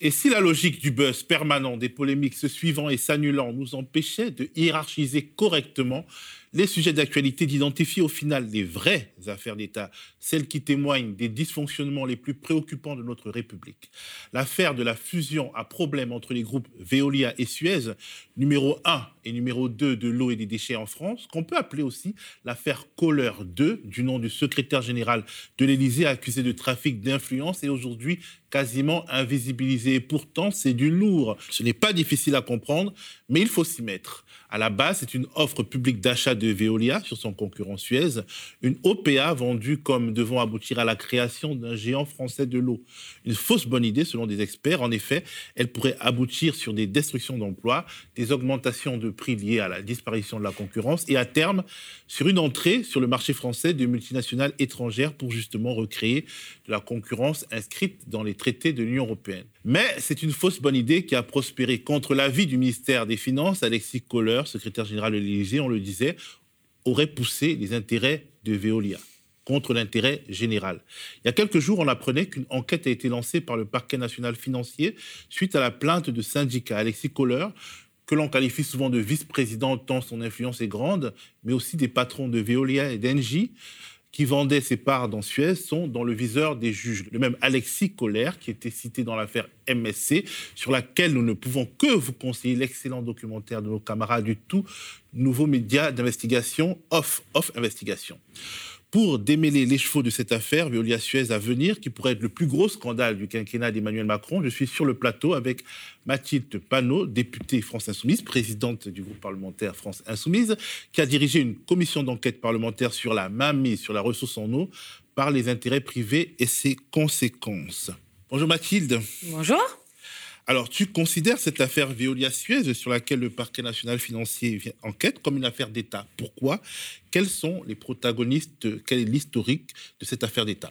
Et si la logique du buzz permanent, des polémiques se suivant et s'annulant nous empêchait de hiérarchiser correctement les sujets d'actualité, d'identifier au final les vraies affaires d'État, celles qui témoignent des dysfonctionnements les plus préoccupants de notre République. L'affaire de la fusion à problème entre les groupes Veolia et Suez, numéro 1 et numéro 2 de l'eau et des déchets en France, qu'on peut appeler aussi l'affaire Kohler 2, du nom du secrétaire général de l'Élysée accusé de trafic d'influence et aujourd'hui quasiment invisibilisé. Et pourtant, c'est du lourd. Ce n'est pas difficile à comprendre, mais il faut s'y mettre. À la base, c'est une offre publique d'achat de Veolia sur son concurrent Suez, une OPA vendue comme devant aboutir à la création d'un géant français de l'eau. Une fausse bonne idée selon des experts. En effet, elle pourrait aboutir sur des destructions d'emplois, des augmentations de prix liées à la disparition de la concurrence et à terme sur une entrée sur le marché français de multinationales étrangères pour justement recréer la concurrence inscrite dans les traités de l'Union européenne. Mais c'est une fausse bonne idée qui a prospéré contre l'avis du ministère des Finances, Alexis Kohler, secrétaire général de l'Élysée, on le disait, aurait poussé les intérêts de Veolia contre l'intérêt général. Il y a quelques jours, on apprenait qu'une enquête a été lancée par le parquet national financier suite à la plainte de syndicat Alexis Kohler, que l'on qualifie souvent de vice-président tant son influence est grande, mais aussi des patrons de Veolia et d'Engie qui vendaient ses parts dans Suez sont dans le viseur des juges. Le même Alexis Kohler, qui était cité dans l'affaire MSC, sur laquelle nous ne pouvons que vous conseiller l'excellent documentaire de nos camarades du tout nouveau média d'investigation, Off, Off Investigation pour démêler les chevaux de cette affaire Veolia Suez à venir, qui pourrait être le plus gros scandale du quinquennat d'Emmanuel Macron. Je suis sur le plateau avec Mathilde Panot, députée France Insoumise, présidente du groupe parlementaire France Insoumise, qui a dirigé une commission d'enquête parlementaire sur la mainmise sur la ressource en eau par les intérêts privés et ses conséquences. Bonjour Mathilde. Bonjour. Alors, tu considères cette affaire Veolia-Suez sur laquelle le parquet national financier enquête comme une affaire d'État? Pourquoi? Quels sont les protagonistes Quel est l'historique de cette affaire d'État?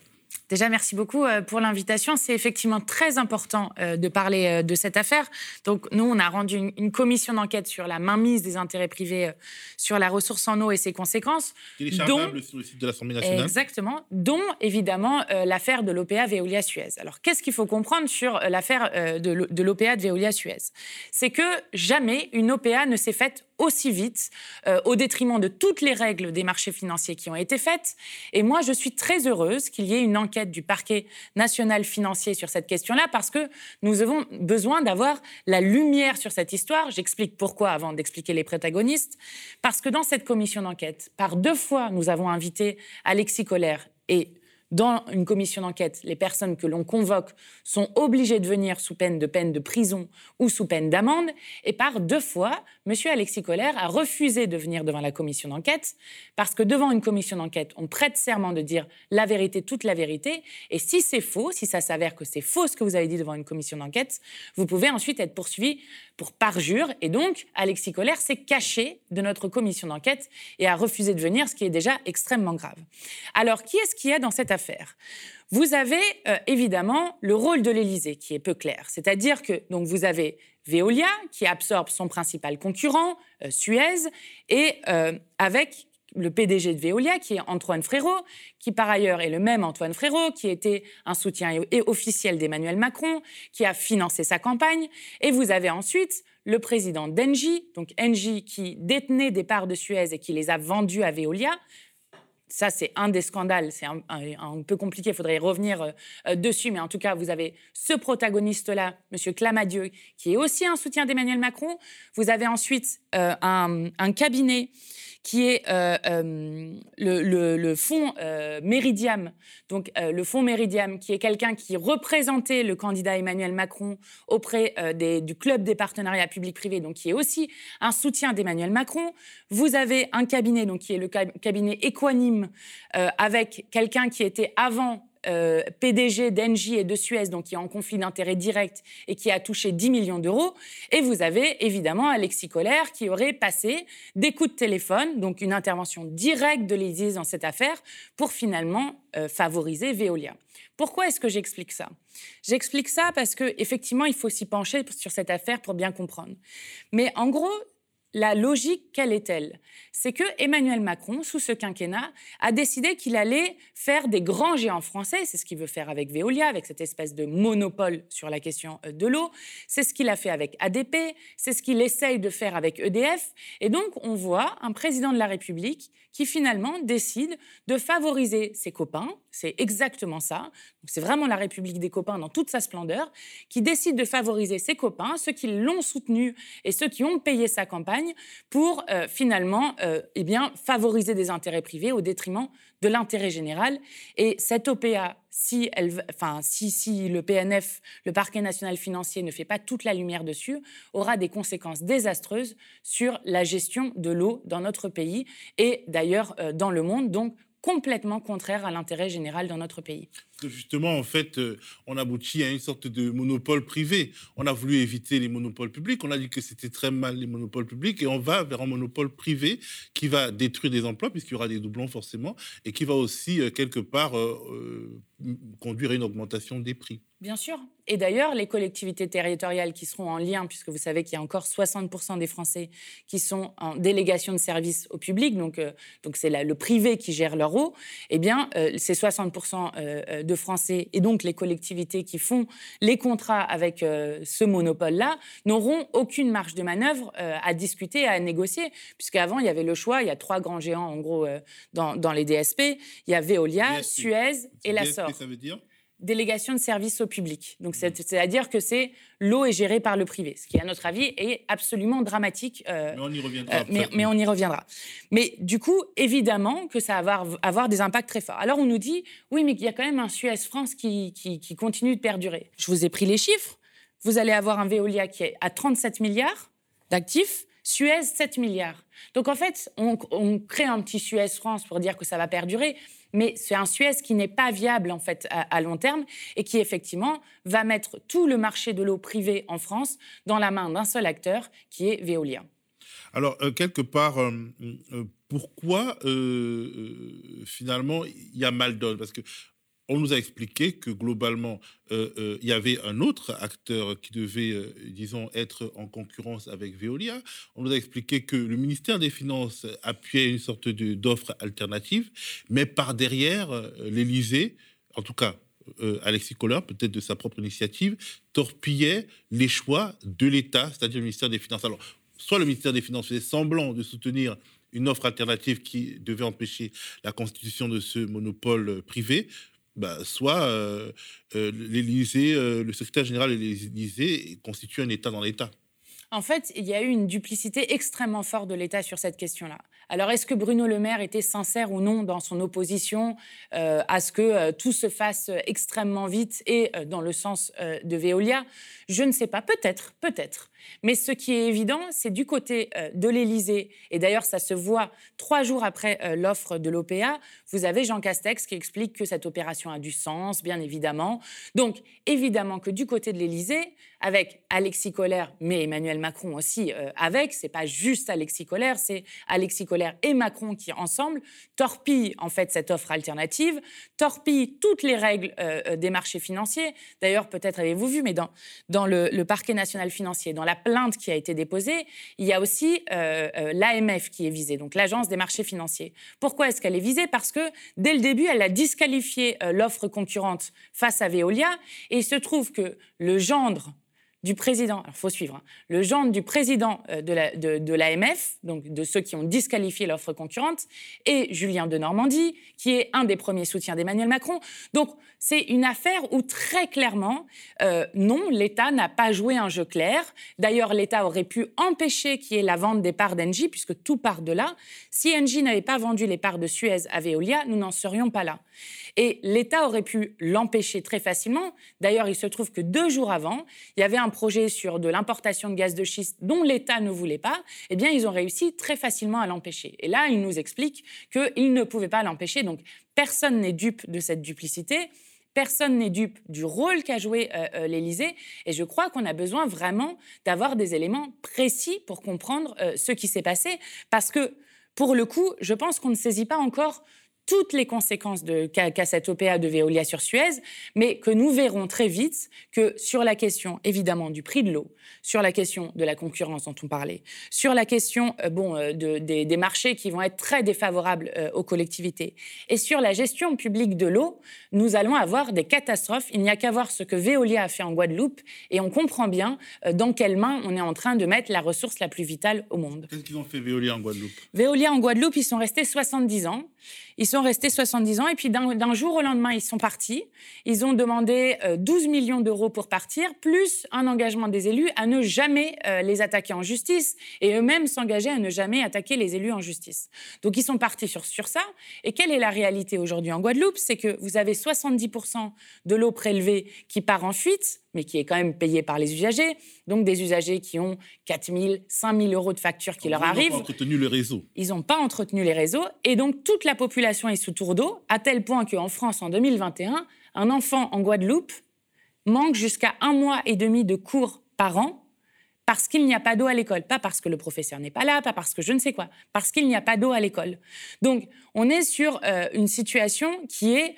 Déjà, merci beaucoup euh, pour l'invitation. C'est effectivement très important euh, de parler euh, de cette affaire. Donc, nous, on a rendu une, commission d'enquête sur la mainmise des intérêts privés sur la ressource en eau et ses conséquences. Téléchargeable sur le site de l'Assemblée nationale. Exactement. Dont, évidemment, l'affaire de l'OPA Veolia-Suez. Alors, qu'est-ce qu'il faut comprendre sur l'affaire de l'OPA de Veolia-Suez C'est que jamais une OPA ne s'est faite aussi vite, euh, au détriment de toutes les règles des marchés financiers qui ont été faites. Et moi, je suis très heureuse qu'il y ait une enquête du parquet national financier sur cette question-là, parce que nous avons besoin d'avoir la lumière sur cette histoire. J'explique pourquoi avant d'expliquer les protagonistes. Parce que dans cette commission d'enquête, par deux fois, nous avons invité Alexis Collère et dans une commission d'enquête, les personnes que l'on convoque sont obligées de venir sous peine de peine de prison ou sous peine d'amende. Et par deux fois, M. Alexis Collère a refusé de venir devant la commission d'enquête parce que devant une commission d'enquête, on prête serment de dire la vérité, toute la vérité. Et si c'est faux, si ça s'avère que c'est faux ce que vous avez dit devant une commission d'enquête, vous pouvez ensuite être poursuivi pour parjure. Et donc, Alexis Collère s'est caché de notre commission d'enquête et a refusé de venir, ce qui est déjà extrêmement grave. Alors, qui est-ce qu'il y a dans cette affaire? Vous avez euh, évidemment le rôle de l'Élysée qui est peu clair. C'est-à-dire que donc, vous avez Veolia qui absorbe son principal concurrent, euh, Suez, et euh, avec le PDG de Veolia, qui est Antoine Frérot, qui par ailleurs est le même Antoine Frérot, qui était un soutien officiel d'Emmanuel Macron, qui a financé sa campagne. Et vous avez ensuite le président d'Engie, donc Engie qui détenait des parts de Suez et qui les a vendues à Veolia. Ça, c'est un des scandales. C'est un, peu compliqué, il faudrait y revenir euh, dessus. Mais en tout cas, vous avez ce protagoniste-là, M. Clamadieu, qui est aussi un soutien d'Emmanuel Macron. Vous avez ensuite un, un, cabinet qui est euh, euh, le, fonds euh, donc le fonds Méridiam, qui est quelqu'un qui représentait le candidat Emmanuel Macron auprès des, du club des partenariats publics-privés, donc qui est aussi un soutien d'Emmanuel Macron. Vous avez un cabinet, donc qui est le cabinet Equanime, avec quelqu'un qui était avant euh, PDG d'Engie et de Suez, donc qui est en conflit d'intérêts direct et qui a touché 10 millions d'euros. Et vous avez évidemment Alexis Collère qui aurait passé des coups de téléphone, donc une intervention directe de l'Élysée dans cette affaire, pour finalement euh, favoriser Veolia. Pourquoi est-ce que j'explique ça? J'explique ça parce que effectivement, il faut s'y pencher sur cette affaire pour bien comprendre. Mais en gros, la logique, quelle est-elle C'est que Emmanuel Macron, sous ce quinquennat, a décidé qu'il allait faire des grands géants français. C'est ce qu'il veut faire avec Veolia, avec cette espèce de monopole sur la question euh, de l'eau. C'est ce qu'il a fait avec ADP. C'est ce qu'il essaye de faire avec EDF. Et donc, on voit un président de la République qui finalement décide de favoriser ses copains. C'est exactement ça. C'est vraiment la République des copains dans toute sa splendeur, qui décide de favoriser ses copains, ceux qui l'ont soutenu et ceux qui ont payé sa campagne, pour euh, finalement euh, eh bien, favoriser des intérêts privés au détriment de l'intérêt général. Et cette OPA, si, elle, enfin, si, si le PNF, le parquet national financier, ne fait pas toute la lumière dessus, aura des conséquences désastreuses sur la gestion de l'eau dans notre pays et d'ailleurs euh, dans le monde. Donc, complètement contraire à l'intérêt général dans notre pays. Justement, en fait, euh, on aboutit à une sorte de monopole privé. On a voulu éviter les monopoles publics. On a dit que c'était très mal les monopoles publics et on va vers un monopole privé qui va détruire des emplois puisqu'il y aura des doublons forcément et qui va aussi euh, quelque part euh, conduire à une augmentation des prix. Bien sûr. Et d'ailleurs, les collectivités territoriales qui seront en lien, puisque vous savez qu'il y a encore 60% des Français qui sont en délégation de services au public, donc donc c'est le privé qui gère leur eau, eh bien, ces 60% de Français et donc les collectivités qui font les contrats avec euh, ce monopole-là n'auront aucune marge de manœuvre euh, à discuter, à négocier, puisqu'avant, il y avait le choix, il y a trois grands géants en gros euh, dans, dans, les DSP, il y a Veolia, Suez et la DSP, ça veut dire? délégation de service au public. Donc, mmh. c'est-à-dire que c'est l'eau est gérée par le privé, ce qui, à notre avis, est absolument dramatique. Euh, mais on y reviendra. Euh, mais, on y reviendra. Mais du coup, évidemment que ça va avoir, avoir, des impacts très forts. Alors, on nous dit, oui, mais il y a quand même un Suez France qui, qui, continue de perdurer. Je vous ai pris les chiffres. Vous allez avoir un Veolia qui est à 37 milliards d'actifs, Suez 7 milliards. Donc, en fait, on, crée un petit Suez France pour dire que ça va perdurer mais c'est un Suez qui n'est pas viable en fait à, long terme et qui effectivement va mettre tout le marché de l'eau privée en France dans la main d'un seul acteur qui est Veolia. Alors, euh, quelque part, euh, euh, pourquoi finalement il y a mal donne Parce que on nous a expliqué que globalement, euh, euh, il y avait un autre acteur qui devait, euh, disons, être en concurrence avec Veolia. On nous a expliqué que le ministère des Finances appuyait une sorte d'offre alternative, mais par derrière, l'Élysée, en tout cas Alexis Kohler, peut-être de sa propre initiative, torpillait les choix de l'État, c'est-à-dire le ministère des Finances. Alors, soit le ministère des Finances faisait semblant de soutenir une offre alternative qui devait empêcher la constitution de ce monopole privé, bah, soit l'Élysée, le secrétaire général de l'Élysée constitue un État dans l'État. En fait, il y a eu une duplicité extrêmement forte de l'État sur cette question-là. Alors, est-ce que Bruno Le Maire était sincère ou non dans son opposition à ce que tout se fasse extrêmement vite et dans le sens de Veolia? Je ne sais pas. Peut-être, peut-être. Mais ce qui est évident, c'est du côté euh, de l'Élysée, et d'ailleurs ça se voit trois jours après euh, l'offre de l'OPA, vous avez Jean Castex qui explique que cette opération a du sens, bien évidemment. Donc évidemment que du côté de l'Élysée, avec Alexis Collère, mais Emmanuel Macron aussi euh, avec, c'est pas juste Alexis Collère, c'est Alexis Collère et Macron qui ensemble torpillent en fait cette offre alternative, torpillent toutes les règles des marchés financiers. D'ailleurs, peut-être avez-vous vu, mais dans, le parquet national financier, dans la plainte qui a été déposée, il y a aussi euh, euh, l'AMF qui est visée, donc l'Agence des marchés financiers. Pourquoi est-ce qu'elle est visée? Parce que dès le début, elle a disqualifié euh, l'offre concurrente face à Veolia, et il se trouve que le gendre du président, il faut suivre, hein, le gendre du président de l'AMF, donc de ceux qui ont disqualifié l'offre concurrente, et Julien de Normandie, qui est un des premiers soutiens d'Emmanuel Macron. Donc c'est une affaire où très clairement, euh, non, l'État n'a pas joué un jeu clair. D'ailleurs, l'État aurait pu empêcher qu'il y ait la vente des parts d'Engie, puisque tout part de là. Si Engie n'avait pas vendu les parts de Suez à Veolia, nous n'en serions pas là. Et l'État aurait pu l'empêcher très facilement. D'ailleurs, il se trouve que deux jours avant, il y avait un projet sur de l'importation de gaz de schiste dont l'État ne voulait pas. Eh bien, ils ont réussi très facilement à l'empêcher. Et là, il nous explique qu'ils ne pouvaient pas l'empêcher. Donc, personne n'est dupe de cette duplicité. Personne n'est dupe du rôle qu'a joué euh, euh, l'Élysée. Et je crois qu'on a besoin vraiment d'avoir des éléments précis pour comprendre euh, ce qui s'est passé. Parce que, pour le coup, je pense qu'on ne saisit pas encore toutes les conséquences qu'a cette OPA de Veolia sur Suez, mais que nous verrons très vite que sur la question évidemment du prix de l'eau, sur la question de la concurrence dont on parlait, sur la question euh, bon, euh, des, marchés qui vont être très défavorables euh, aux collectivités, et sur la gestion publique de l'eau, nous allons avoir des catastrophes. Il n'y a qu'à voir ce que Veolia a fait en Guadeloupe, et on comprend bien dans quelles mains on est en train de mettre la ressource la plus vitale au monde. Qu'est-ce qu'ils ont fait Veolia en Guadeloupe? Veolia en Guadeloupe, ils sont restés 70 ans. Ils sont restés 70 ans et puis d'un jour au lendemain, ils sont partis. Ils ont demandé 12 euh, millions d'euros pour partir, plus un engagement des élus à ne jamais euh, les attaquer en justice et eux-mêmes s'engager à ne jamais attaquer les élus en justice. Donc ils sont partis sur, sur ça. Et quelle est la réalité aujourd'hui en Guadeloupe? C'est que vous avez 70% de l'eau prélevée qui part en fuite mais qui est quand même payé par les usagers. Donc des usagers qui ont 4 000, 5 000 euros de factures qui leur arrivent. Ils n'ont pas entretenu le réseau. Ils n'ont pas entretenu les réseaux. Et donc toute la population est sous tour d'eau, à tel point qu'en France, en 2021, un enfant en Guadeloupe manque jusqu'à un mois et demi de cours par an parce qu'il n'y a pas d'eau à l'école. Pas parce que le professeur n'est pas là, pas parce que je ne sais quoi, parce qu'il n'y a pas d'eau à l'école. Donc on est sur euh, une situation qui est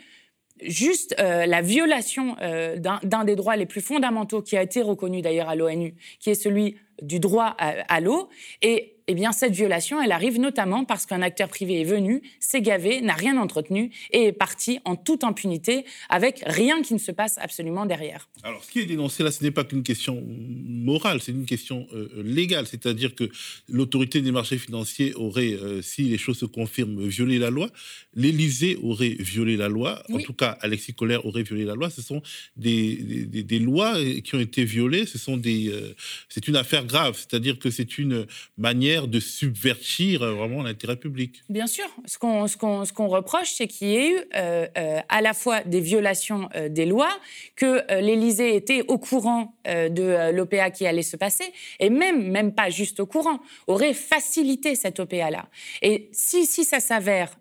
juste euh, la violation euh, d'un des droits les plus fondamentaux qui a été reconnu d'ailleurs à l'ONU, qui est celui du droit à, l'eau. Et eh bien, cette violation, elle arrive notamment parce qu'un acteur privé est venu, s'est gavé, n'a rien entretenu et est parti en toute impunité avec rien qui ne se passe absolument derrière. Alors, ce qui est dénoncé là, ce n'est pas qu'une question morale, c'est une question euh, légale. C'est-à-dire que l'autorité des marchés financiers aurait, euh, si les choses se confirment, violé la loi. L'Élysée aurait violé la loi. En tout cas, Alexis Collère aurait violé la loi. Ce sont des, des, lois qui ont été violées. Ce sont des, euh, c'est une affaire grave. C'est-à-dire que c'est une manière de subvertir euh, vraiment l'intérêt public. Bien sûr. Ce qu'on ce qu'on reproche, c'est qu'il y ait eu euh, euh, à la fois des violations des lois, que l'Élysée était au courant de l'OPA qui allait se passer, et même, même pas juste au courant, aurait facilité cette OPA-là. Et si, si ça s'avère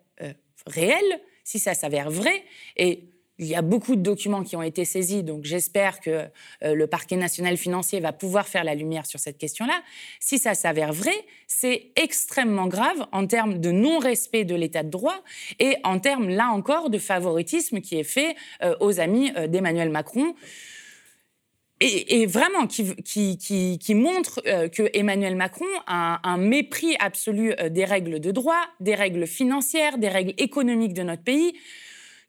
réel, si ça s'avère vrai, et il y a beaucoup de documents qui ont été saisis, donc j'espère que euh, le parquet national financier va pouvoir faire la lumière sur cette question-là. Si ça s'avère vrai, c'est extrêmement grave en termes de non-respect de l'état de droit et en termes, là encore, de favoritisme qui est fait euh, aux amis euh, d'Emmanuel Macron. Et, vraiment qui, montre que Emmanuel Macron a un mépris absolu des règles de droit, des règles financières, des règles économiques de notre pays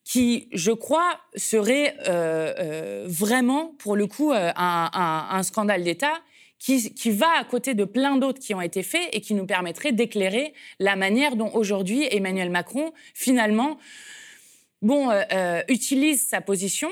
qui, je crois, serait euh, euh, vraiment, pour le coup, euh, un, scandale d'État qui, va à côté de plein d'autres qui ont été faits et qui nous permettrait d'éclairer la manière dont aujourd'hui Emmanuel Macron, finalement, bon, utilise sa position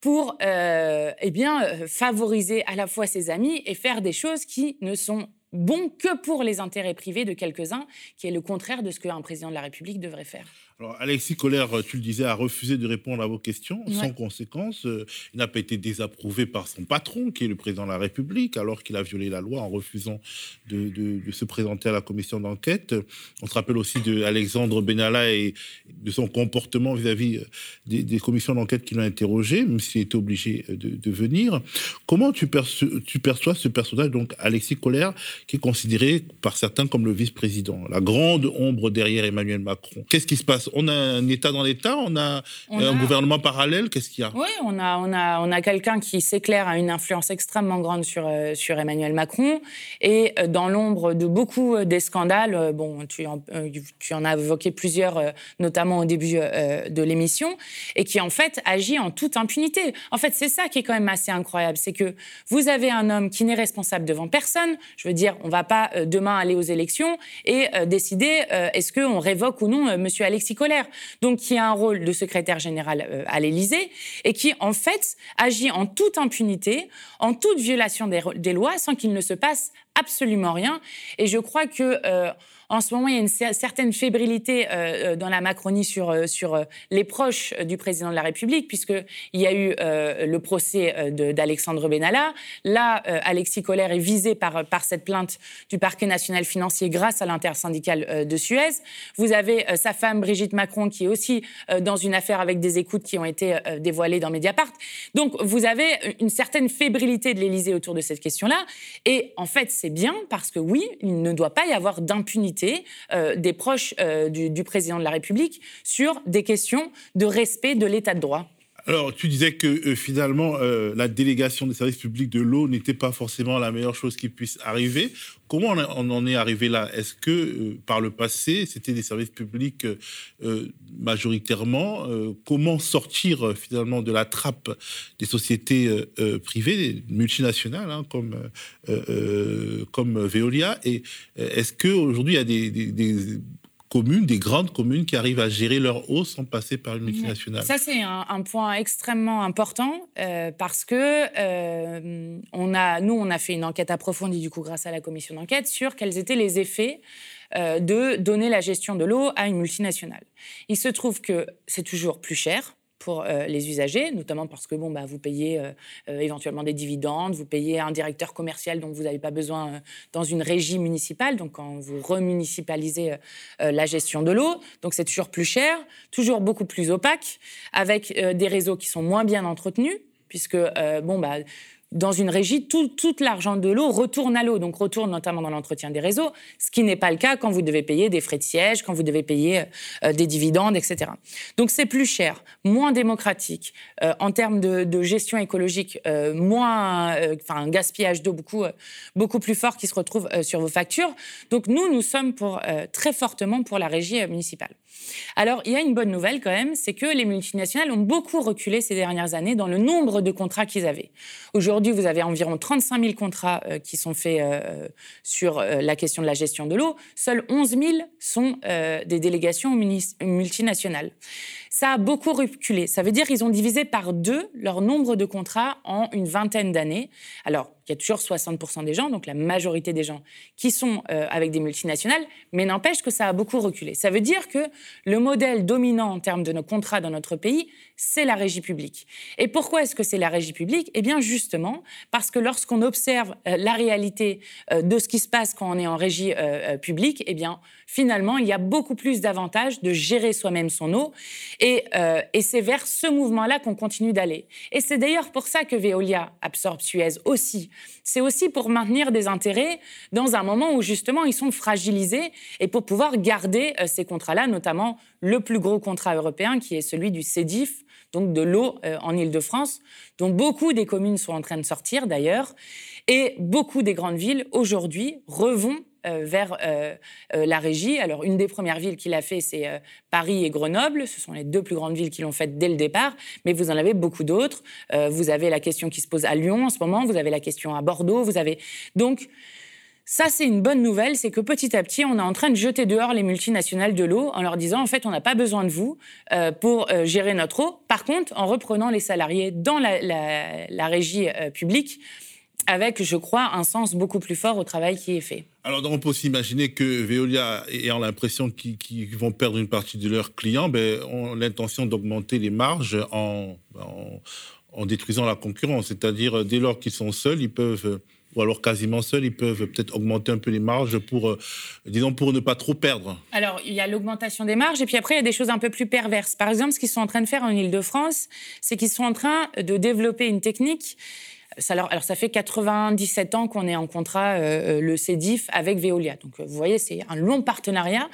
pour eh bien, favoriser à la fois ses amis et faire des choses qui ne sont bons que pour les intérêts privés de quelques-uns, qui est le contraire de ce qu'un président de la République devrait faire. Alors, Alexis Collère, tu le disais, a refusé de répondre à vos questions sans conséquence. Euh, il n'a pas été désapprouvé par son patron, qui est le président de la République, alors qu'il a violé la loi en refusant de, se présenter à la commission d'enquête. On se rappelle aussi d'Alexandre Benalla et de son comportement vis-à-vis euh, des, commissions d'enquête qui l'ont interrogé, même s'il était obligé euh, de, venir. Comment tu, tu perçois ce personnage, donc Alexis Collère, qui est considéré par certains comme le vice-président, la grande ombre derrière Emmanuel Macron Qu'est-ce qui se passe on a un État dans l'État, on a un gouvernement parallèle, qu'est-ce qu'il y a? Oui, on a, on a, on a quelqu'un qui s'éclaire à une influence extrêmement grande sur, euh, sur Emmanuel Macron. Et euh, dans l'ombre de beaucoup euh, des scandales, bon, tu en, tu en as évoqué plusieurs, notamment au début de l'émission, et qui en fait agit en toute impunité. En fait, c'est ça qui est quand même assez incroyable, c'est que vous avez un homme qui n'est responsable devant personne, je veux dire, on va pas demain aller aux élections et décider est-ce qu'on révoque ou non Monsieur Alexis donc qui a un rôle de secrétaire général euh, à l'Élysée et qui, en fait, agit en toute impunité, en toute violation des, lois, sans qu'il ne se passe absolument rien. Et je crois que euh, en ce moment, il y a une certaine fébrilité euh, euh, dans la Macronie sur, euh, sur les proches du président de la République, puisqu'il y a eu le procès d'Alexandre Benalla. Là, Alexis Collère est visé par, par cette plainte du parquet national financier grâce à l'intersyndicale de Suez. Vous avez sa femme, Brigitte Macron, qui est aussi dans une affaire avec des écoutes qui ont été dévoilées dans Mediapart. Donc, vous avez une certaine fébrilité de l'Élysée autour de cette question-là. Et en fait, c'est bien parce que oui, il ne doit pas y avoir d'impunité hostilité des proches du président de la République sur des questions de respect de l'état de droit. Alors, tu disais que euh, finalement, euh, la délégation des services publics de l'eau n'était pas forcément la meilleure chose qui puisse arriver. Comment on, en est arrivé là? Est-ce que euh, par le passé, c'était des services publics majoritairement Comment sortir finalement de la trappe des sociétés privées, multinationales, hein, comme, comme Veolia? Et est-ce qu'aujourd'hui, il y a des communes, des grandes communes qui arrivent à gérer leur eau sans passer par une multinationale. Ça, c'est un, point extrêmement important euh, parce que euh, on a, nous, on a fait une enquête approfondie, du coup, grâce à la commission d'enquête, sur quels étaient les effets euh, de donner la gestion de l'eau à une multinationale. Il se trouve que c'est toujours plus cher pour euh, les usagers, notamment parce que bon, bah, vous payez euh, euh, éventuellement des dividendes, vous payez un directeur commercial dont vous n'avez pas besoin dans une régie municipale, donc quand vous remunicipalisez la gestion de l'eau, donc c'est toujours plus cher, toujours beaucoup plus opaque, avec des réseaux qui sont moins bien entretenus, puisque bon, bah, dans une régie, tout, l'argent de l'eau retourne à l'eau, donc retourne notamment dans l'entretien des réseaux, ce qui n'est pas le cas quand vous devez payer des frais de siège, quand vous devez payer euh, des dividendes, etc. Donc c'est plus cher, moins démocratique, euh, en termes de, gestion écologique, euh, moins, enfin un gaspillage d'eau beaucoup, beaucoup plus fort qui se retrouve sur vos factures. Donc nous, nous sommes très fortement pour la régie municipale. Alors, il y a une bonne nouvelle quand même, c'est que les multinationales ont beaucoup reculé ces dernières années dans le nombre de contrats qu'ils avaient. Aujourd'hui, vous avez environ 35 000 contrats euh, qui sont faits euh, sur euh, la question de la gestion de l'eau. Seuls 11 000 sont des délégations multinationales. Ça a beaucoup reculé. Ça veut dire qu'ils ont divisé par deux leur nombre de contrats en une vingtaine d'années. Alors, il y a toujours 60% des gens, donc la majorité des gens, qui sont euh, avec des multinationales, mais n'empêche que ça a beaucoup reculé. Ça veut dire que le modèle dominant en termes de nos contrats dans notre pays, c'est la régie publique. Et pourquoi est-ce que c'est la régie publique? Eh bien, justement, parce que lorsqu'on observe euh, la réalité euh, de ce qui se passe quand on est en régie publique, eh bien, finalement, il y a beaucoup plus d'avantages de gérer soi-même son eau. Et, et c'est vers ce mouvement-là qu'on continue d'aller. Et c'est d'ailleurs pour ça que Veolia absorbe Suez aussi c'est aussi pour maintenir des intérêts dans un moment où justement ils sont fragilisés et pour pouvoir garder euh, ces contrats-là, notamment le plus gros contrat européen qui est celui du CEDIF, donc de l'eau euh, en Ile-de-France, dont beaucoup des communes sont en train de sortir d'ailleurs, et beaucoup des grandes villes aujourd'hui revont euh, vers euh, euh, la régie. Alors, une des premières villes qui l'a fait, c'est Paris et Grenoble. Ce sont les deux plus grandes villes qui l'ont fait dès le départ, mais vous en avez beaucoup d'autres. vous avez la question qui se pose à Lyon en ce moment, vous avez la question à Bordeaux, vous avez... Donc, ça, c'est une bonne nouvelle, c'est que petit à petit, on est en train de jeter dehors les multinationales de l'eau en leur disant, en fait, on n'a pas besoin de vous pour gérer notre eau. Par contre, en reprenant les salariés dans la, régie publique, avec, je crois, un sens beaucoup plus fort au travail qui est fait. Alors, on peut aussi imaginer que Veolia, ayant l'impression qu'ils vont perdre une partie de leurs clients, ben, ont l'intention d'augmenter les marges en, en, détruisant la concurrence. C'est-à-dire, dès lors qu'ils sont seuls, ils peuvent ou alors quasiment seuls, ils peuvent peut-être augmenter un peu les marges pour, euh, disons, pour ne pas trop perdre. Alors, il y a l'augmentation des marges, et puis après, il y a des choses un peu plus perverses. Par exemple, ce qu'ils sont en train de faire en Ile-de-France, c'est qu'ils sont en train de développer une technique alors, ça fait 97 ans qu'on est en contrat, euh, euh, le CEDIF, avec Veolia. Donc, euh, vous voyez, c'est un long partenariat.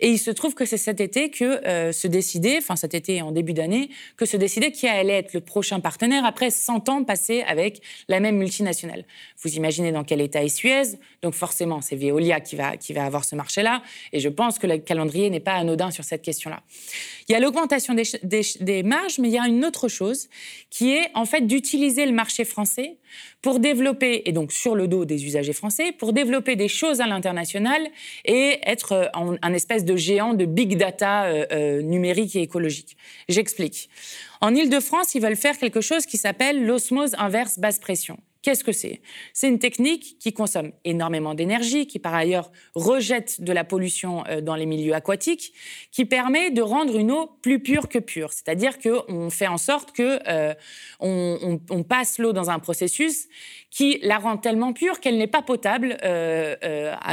Et il se trouve que c'est cet été que se décidait, enfin cet été en début d'année, que se décidait qui allait être le prochain partenaire après 100 ans passés avec la même multinationale. Vous imaginez dans quel état est Suez. Donc, forcément, c'est Veolia qui va, avoir ce marché-là. Et je pense que le calendrier n'est pas anodin sur cette question-là. Il y a l'augmentation des marges, mais il y a une autre chose qui est en fait d'utiliser le marché français pour développer, et donc sur le dos des usagers français, pour développer des choses à l'international et être euh, un espèce de géant de big data euh, euh, numérique et écologique. J'explique. En Ile-de-France, ils veulent faire quelque chose qui s'appelle l'osmose inverse basse pression. Qu'est-ce que c'est? C'est une technique qui consomme énormément d'énergie, qui par ailleurs rejette de la pollution euh, dans les milieux aquatiques, qui permet de rendre une eau plus pure que pure. C'est-à-dire qu'on fait en sorte que euh, on, passe l'eau dans un processus qui la rend tellement pure qu'elle n'est pas potable euh,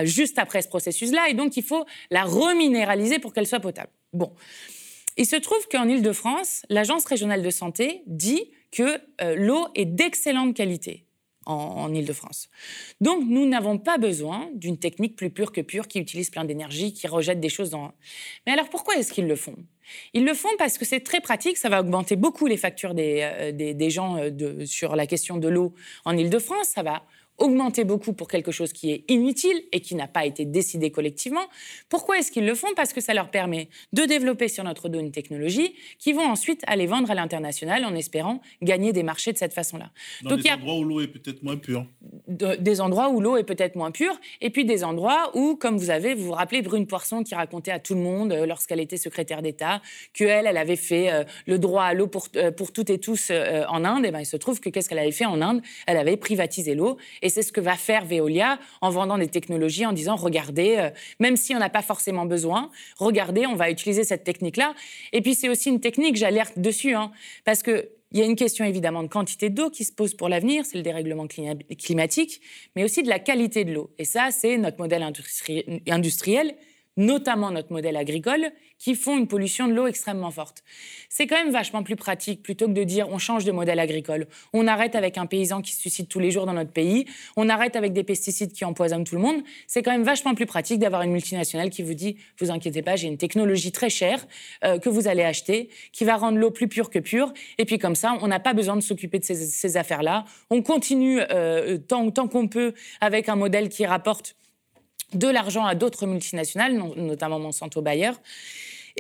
juste après ce processus-là, et donc il faut la reminéraliser pour qu'elle soit potable. Bon. Il se trouve qu'en Ile-de-France, l'Agence régionale de santé dit que l'eau est d'excellente qualité en, Ile-de-France. Donc, nous n'avons pas besoin d'une technique plus pure que pure qui utilise plein d'énergie, qui rejette des choses dans. Mais alors, pourquoi est-ce qu'ils le font? Ils le font parce que c'est très pratique, ça va augmenter beaucoup les factures des, euh, des, gens euh, sur la question de l'eau en Ile-de-France, ça va augmenter beaucoup pour quelque chose qui est inutile et qui n'a pas été décidé collectivement. Pourquoi est-ce qu'ils le font? Parce que ça leur permet de développer sur notre dos une technologie qui vont ensuite aller vendre à l'international en espérant gagner des marchés de cette façon-là. Dans des endroits où l'eau est peut-être moins pure. des endroits où l'eau est peut-être moins pure et puis des endroits où, comme vous avez, vous vous rappelez Brune Poisson qui racontait à tout le monde euh, lorsqu'elle était secrétaire d'État qu'elle, elle avait fait euh, le droit à l'eau pour, euh, pour toutes et tous en Inde. Et ben, il se trouve que qu'est-ce qu'elle avait fait en Inde? Elle avait privatisé l'eau et et c'est ce que va faire Veolia en vendant des technologies, en disant, regardez, euh, même si on n'a pas forcément besoin, regardez, on va utiliser cette technique-là. Et puis c'est aussi une technique, j'alerte dessus, hein, parce qu'il y a une question évidemment de quantité d'eau qui se pose pour l'avenir, c'est le dérèglement climatique, mais aussi de la qualité de l'eau. Et ça, c'est notre modèle industriel notamment notre modèle agricole, qui font une pollution de l'eau extrêmement forte. C'est quand même vachement plus pratique plutôt que de dire on change de modèle agricole. On arrête avec un paysan qui se suicide tous les jours dans notre pays, on arrête avec des pesticides qui empoisonnent tout le monde. C'est quand même vachement plus pratique d'avoir une multinationale qui vous dit vous inquiétez pas, j'ai une technologie très chère euh, que vous allez acheter, qui va rendre l'eau plus pure que pure. Et puis comme ça, on n'a pas besoin de s'occuper de ces, affaires-là. On continue euh, tant, tant qu'on peut avec un modèle qui rapporte de l'argent à d'autres multinationales, notamment Monsanto Bayer.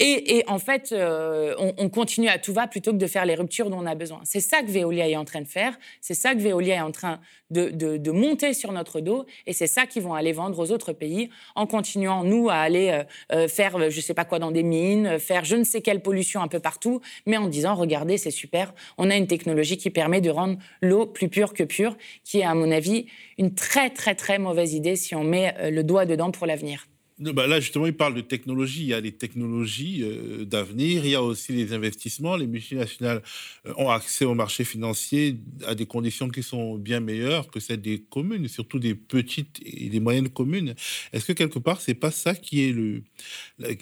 Et, en fait, euh, on, continue à tout va plutôt que de faire les ruptures dont on a besoin. C'est ça que Veolia est en train de faire, c'est ça que Veolia est en train de, monter sur notre dos, et c'est ça qu'ils vont aller vendre aux autres pays en continuant, nous, à aller euh, euh, faire je ne sais pas quoi dans des mines, faire je ne sais quelle pollution un peu partout, mais en disant, regardez, c'est super, on a une technologie qui permet de rendre l'eau plus pure que pure, qui est, à mon avis, une très, très, très mauvaise idée si on met le doigt dedans pour l'avenir. Bah là, justement, il parle de technologie. Il y a les technologies euh, d'avenir, il y a aussi les investissements. Les multinationales euh, ont accès au marché financier à des conditions qui sont bien meilleures que celles des communes, surtout des petites et des moyennes communes. Est-ce que quelque part, c'est pas ça qui est le,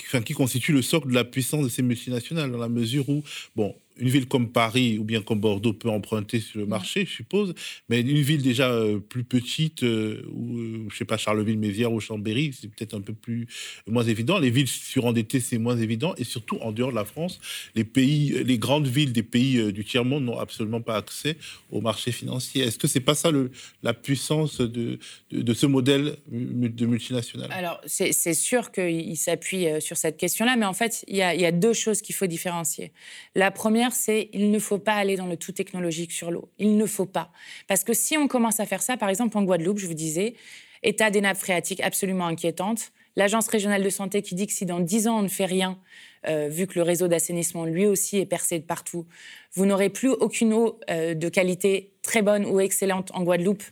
enfin, qui constitue le socle de la puissance de ces multinationales, dans la mesure où, bon, une ville comme Paris ou bien comme Bordeaux peut emprunter sur le marché, je suppose, mais une ville déjà euh, plus petite, euh, ou euh, je sais pas, Charleville-Mézières ou Chambéry, c'est peut-être un peu plus moins évident. Les villes surendettées, c'est moins évident, et surtout en dehors de la France, les pays, les grandes villes des pays du tiers monde n'ont absolument pas accès au marché financier. Est-ce que c'est pas ça le, la puissance de, de, ce modèle de multinational? Alors c'est sûr qu'il s'appuie sur cette question-là, mais en fait il y y a deux choses qu'il faut différencier. La première c'est il ne faut pas aller dans le tout technologique sur l'eau. Il ne faut pas. Parce que si on commence à faire ça, par exemple en Guadeloupe, je vous disais, état des nappes phréatiques absolument inquiétante, l'Agence régionale de santé qui dit que si dans 10 ans on ne fait rien, euh, vu que le réseau d'assainissement lui aussi est percé de partout, vous n'aurez plus aucune eau euh, de qualité très bonne ou excellente en Guadeloupe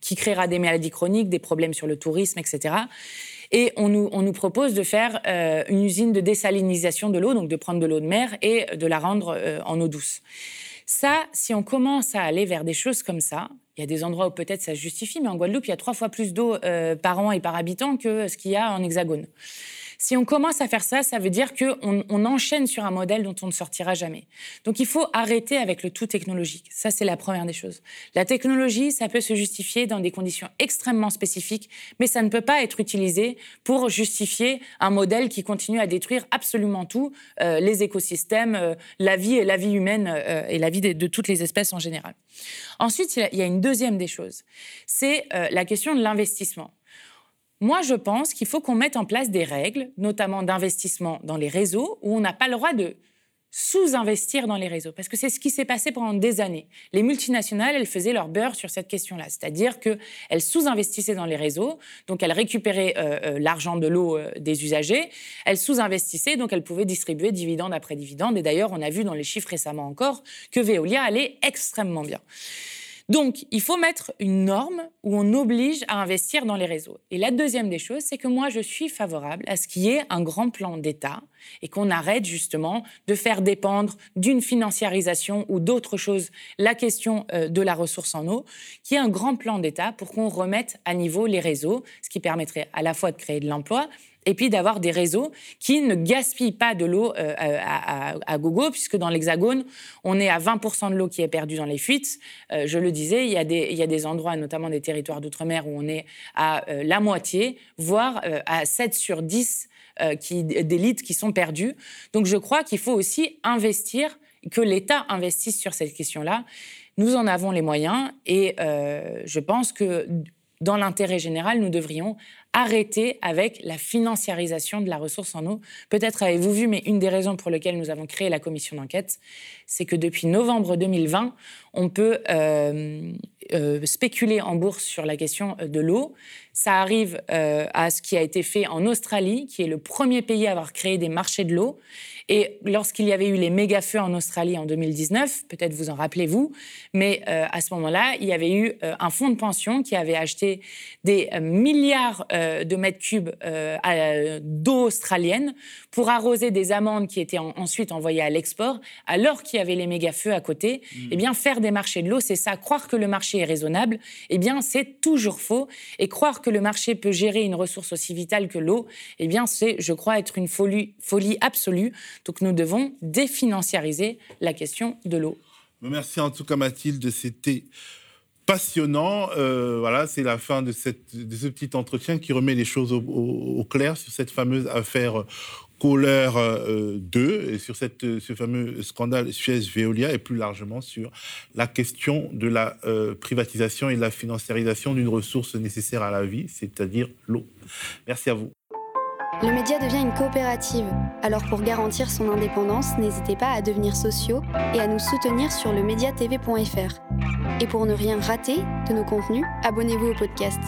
qui créera des maladies chroniques, des problèmes sur le tourisme, etc. Et on nous, propose de faire euh, une usine de désalinisation de l'eau, donc de prendre de l'eau de mer et de la rendre euh, en eau douce. Ça, si on commence à aller vers des choses comme ça, il y a des endroits où peut-être ça se justifie, mais en Guadeloupe, il y a trois fois plus d'eau euh, par an et par habitant que ce qu'il y a en Hexagone. Si on commence à faire ça, ça veut dire qu'on on enchaîne sur un modèle dont on ne sortira jamais. Donc il faut arrêter avec le tout technologique. Ça, c'est la première des choses. La technologie, ça peut se justifier dans des conditions extrêmement spécifiques, mais ça ne peut pas être utilisé pour justifier un modèle qui continue à détruire absolument tout, euh, les écosystèmes, euh, la vie et la vie humaine euh, et la vie de, toutes les espèces en général. Ensuite, il y a une deuxième des choses, c'est la question de l'investissement. Moi, je pense qu'il faut qu'on mette en place des règles, notamment d'investissement dans les réseaux, où on n'a pas le droit de sous-investir dans les réseaux. Parce que c'est ce qui s'est passé pendant des années. Les multinationales, elles faisaient leur beurre sur cette question-là. C'est-à-dire qu'elles sous-investissaient dans les réseaux, donc elles récupéraient euh, euh, l'argent de l'eau euh, des usagers, elles sous-investissaient, donc elles pouvaient distribuer dividende après dividende. Et d'ailleurs, on a vu dans les chiffres récemment encore que Veolia allait extrêmement bien. Donc, il faut mettre une norme où on oblige à investir dans les réseaux. Et la deuxième des choses, c'est que moi, je suis favorable à ce qu'il y ait un grand plan d'État et qu'on arrête justement de faire dépendre d'une financiarisation ou d'autres choses la question euh, de la ressource en eau, qui est un grand plan d'État pour qu'on remette à niveau les réseaux, ce qui permettrait à la fois de créer de l'emploi et puis d'avoir des réseaux qui ne gaspillent pas de l'eau euh, à, gogo, puisque dans l'Hexagone, on est à 20% de l'eau qui est perdue dans les fuites. Euh, je le disais, il y, a des, endroits, notamment des territoires d'outre-mer, où on est à euh, la moitié, voire à 7 sur 10 qui, des litres qui sont perdus. Donc je crois qu'il faut aussi investir, que l'État investisse sur cette question-là. Nous en avons les moyens et je pense que dans l'intérêt général, nous devrions arrêter avec la financiarisation de la ressource en eau. Peut-être avez-vous vu, mais une des raisons pour lesquelles nous avons créé la commission d'enquête, c'est que depuis novembre 2020, on peut euh, euh, spéculer en bourse sur la question de l'eau. Ça arrive euh, à ce qui a été fait en Australie, qui est le premier pays à avoir créé des marchés de l'eau. Et lorsqu'il y avait eu les méga-feux en Australie en 2019, peut-être vous en rappelez-vous, mais euh, à ce moment-là, il y avait eu euh, un fonds de pension qui avait acheté des euh, milliards de mètres cubes d'eau australienne pour arroser des amandes qui étaient ensuite envoyées à l'export, alors qu'il y avait les méga-feux à côté. Mmh. Eh bien, faire des marchés de l'eau, c'est ça. Croire que le marché est raisonnable, eh bien, c'est toujours faux. Et croire que le marché peut gérer une ressource aussi vitale que l'eau, eh bien, c'est, je crois, être une folie, folie absolue. Donc nous devons définanciariser la question de l'eau. Merci en tout cas Mathilde, c'était passionnant. Euh, voilà, c'est la fin de, ce petit entretien qui remet les choses au, clair sur cette fameuse affaire Kohler 2 euh, sur cette, ce fameux scandale Suez-Veolia et plus largement sur la question de la euh, privatisation et de la financiarisation d'une ressource nécessaire à la vie, c'est-à-dire l'eau. Merci à vous. Le média devient une coopérative, alors pour garantir son indépendance, n'hésitez pas à devenir sociaux et à nous soutenir sur le mediatv.fr. Et pour ne rien rater de nos contenus, abonnez-vous au podcast.